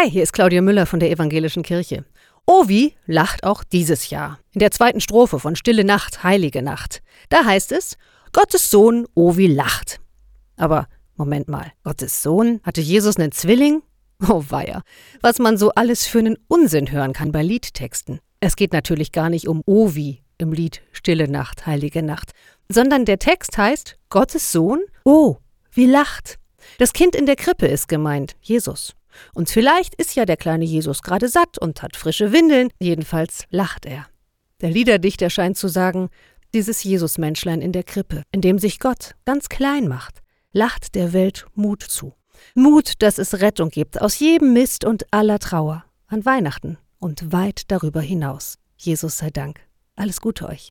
Hi, hier ist Claudia Müller von der Evangelischen Kirche. Ovi lacht auch dieses Jahr. In der zweiten Strophe von Stille Nacht, Heilige Nacht. Da heißt es, Gottes Sohn Ovi lacht. Aber Moment mal, Gottes Sohn? Hatte Jesus einen Zwilling? Oh weia, was man so alles für einen Unsinn hören kann bei Liedtexten. Es geht natürlich gar nicht um Ovi im Lied Stille Nacht, Heilige Nacht, sondern der Text heißt Gottes Sohn, oh, wie lacht. Das Kind in der Krippe ist gemeint, Jesus. Und vielleicht ist ja der kleine Jesus gerade satt und hat frische Windeln, jedenfalls lacht er. Der Liederdichter scheint zu sagen, dieses Jesusmenschlein in der Krippe, in dem sich Gott ganz klein macht, lacht der Welt Mut zu. Mut, dass es Rettung gibt aus jedem Mist und aller Trauer, an Weihnachten und weit darüber hinaus. Jesus sei Dank. Alles Gute euch.